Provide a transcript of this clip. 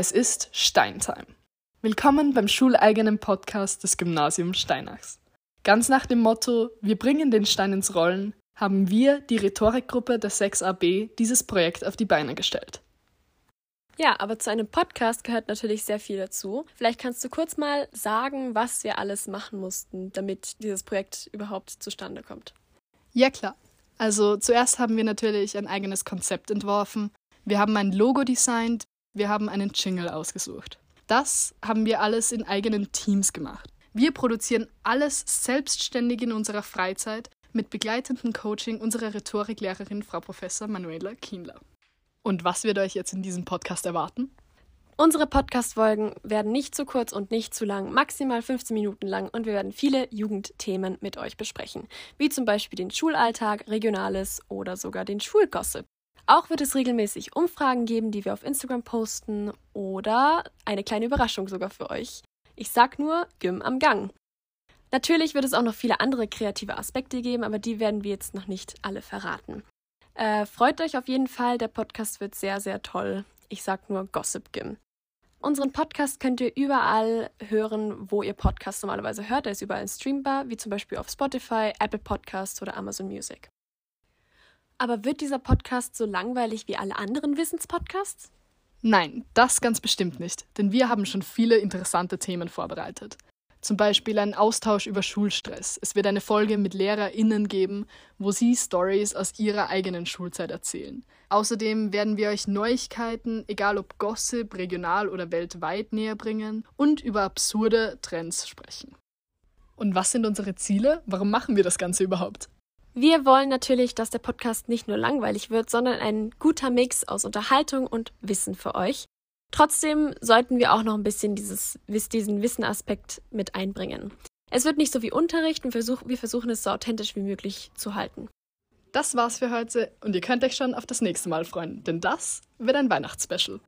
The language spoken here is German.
Es ist Steintime. Willkommen beim schuleigenen Podcast des Gymnasiums Steinachs. Ganz nach dem Motto Wir bringen den Stein ins Rollen haben wir, die Rhetorikgruppe der 6AB, dieses Projekt auf die Beine gestellt. Ja, aber zu einem Podcast gehört natürlich sehr viel dazu. Vielleicht kannst du kurz mal sagen, was wir alles machen mussten, damit dieses Projekt überhaupt zustande kommt. Ja, klar. Also zuerst haben wir natürlich ein eigenes Konzept entworfen. Wir haben ein Logo designt, wir haben einen Jingle ausgesucht. Das haben wir alles in eigenen Teams gemacht. Wir produzieren alles selbstständig in unserer Freizeit mit begleitendem Coaching unserer Rhetoriklehrerin Frau Professor Manuela Kienler. Und was wird euch jetzt in diesem Podcast erwarten? Unsere Podcast-Folgen werden nicht zu kurz und nicht zu lang, maximal 15 Minuten lang und wir werden viele Jugendthemen mit euch besprechen, wie zum Beispiel den Schulalltag, Regionales oder sogar den Schulgossip. Auch wird es regelmäßig Umfragen geben, die wir auf Instagram posten oder eine kleine Überraschung sogar für euch. Ich sag nur Gym am Gang. Natürlich wird es auch noch viele andere kreative Aspekte geben, aber die werden wir jetzt noch nicht alle verraten. Äh, freut euch auf jeden Fall, der Podcast wird sehr, sehr toll. Ich sag nur Gossip Gym. Unseren Podcast könnt ihr überall hören, wo ihr Podcasts normalerweise hört. Er ist überall streambar, wie zum Beispiel auf Spotify, Apple Podcasts oder Amazon Music. Aber wird dieser Podcast so langweilig wie alle anderen Wissenspodcasts? Nein, das ganz bestimmt nicht, denn wir haben schon viele interessante Themen vorbereitet. Zum Beispiel ein Austausch über Schulstress. Es wird eine Folge mit LehrerInnen geben, wo sie Stories aus ihrer eigenen Schulzeit erzählen. Außerdem werden wir euch Neuigkeiten, egal ob Gossip, regional oder weltweit, näher bringen und über absurde Trends sprechen. Und was sind unsere Ziele? Warum machen wir das Ganze überhaupt? Wir wollen natürlich, dass der Podcast nicht nur langweilig wird, sondern ein guter Mix aus Unterhaltung und Wissen für euch. Trotzdem sollten wir auch noch ein bisschen dieses, diesen Wissenaspekt mit einbringen. Es wird nicht so wie Unterricht und versuch, wir versuchen es so authentisch wie möglich zu halten. Das war's für heute und ihr könnt euch schon auf das nächste Mal freuen, denn das wird ein Weihnachtsspecial.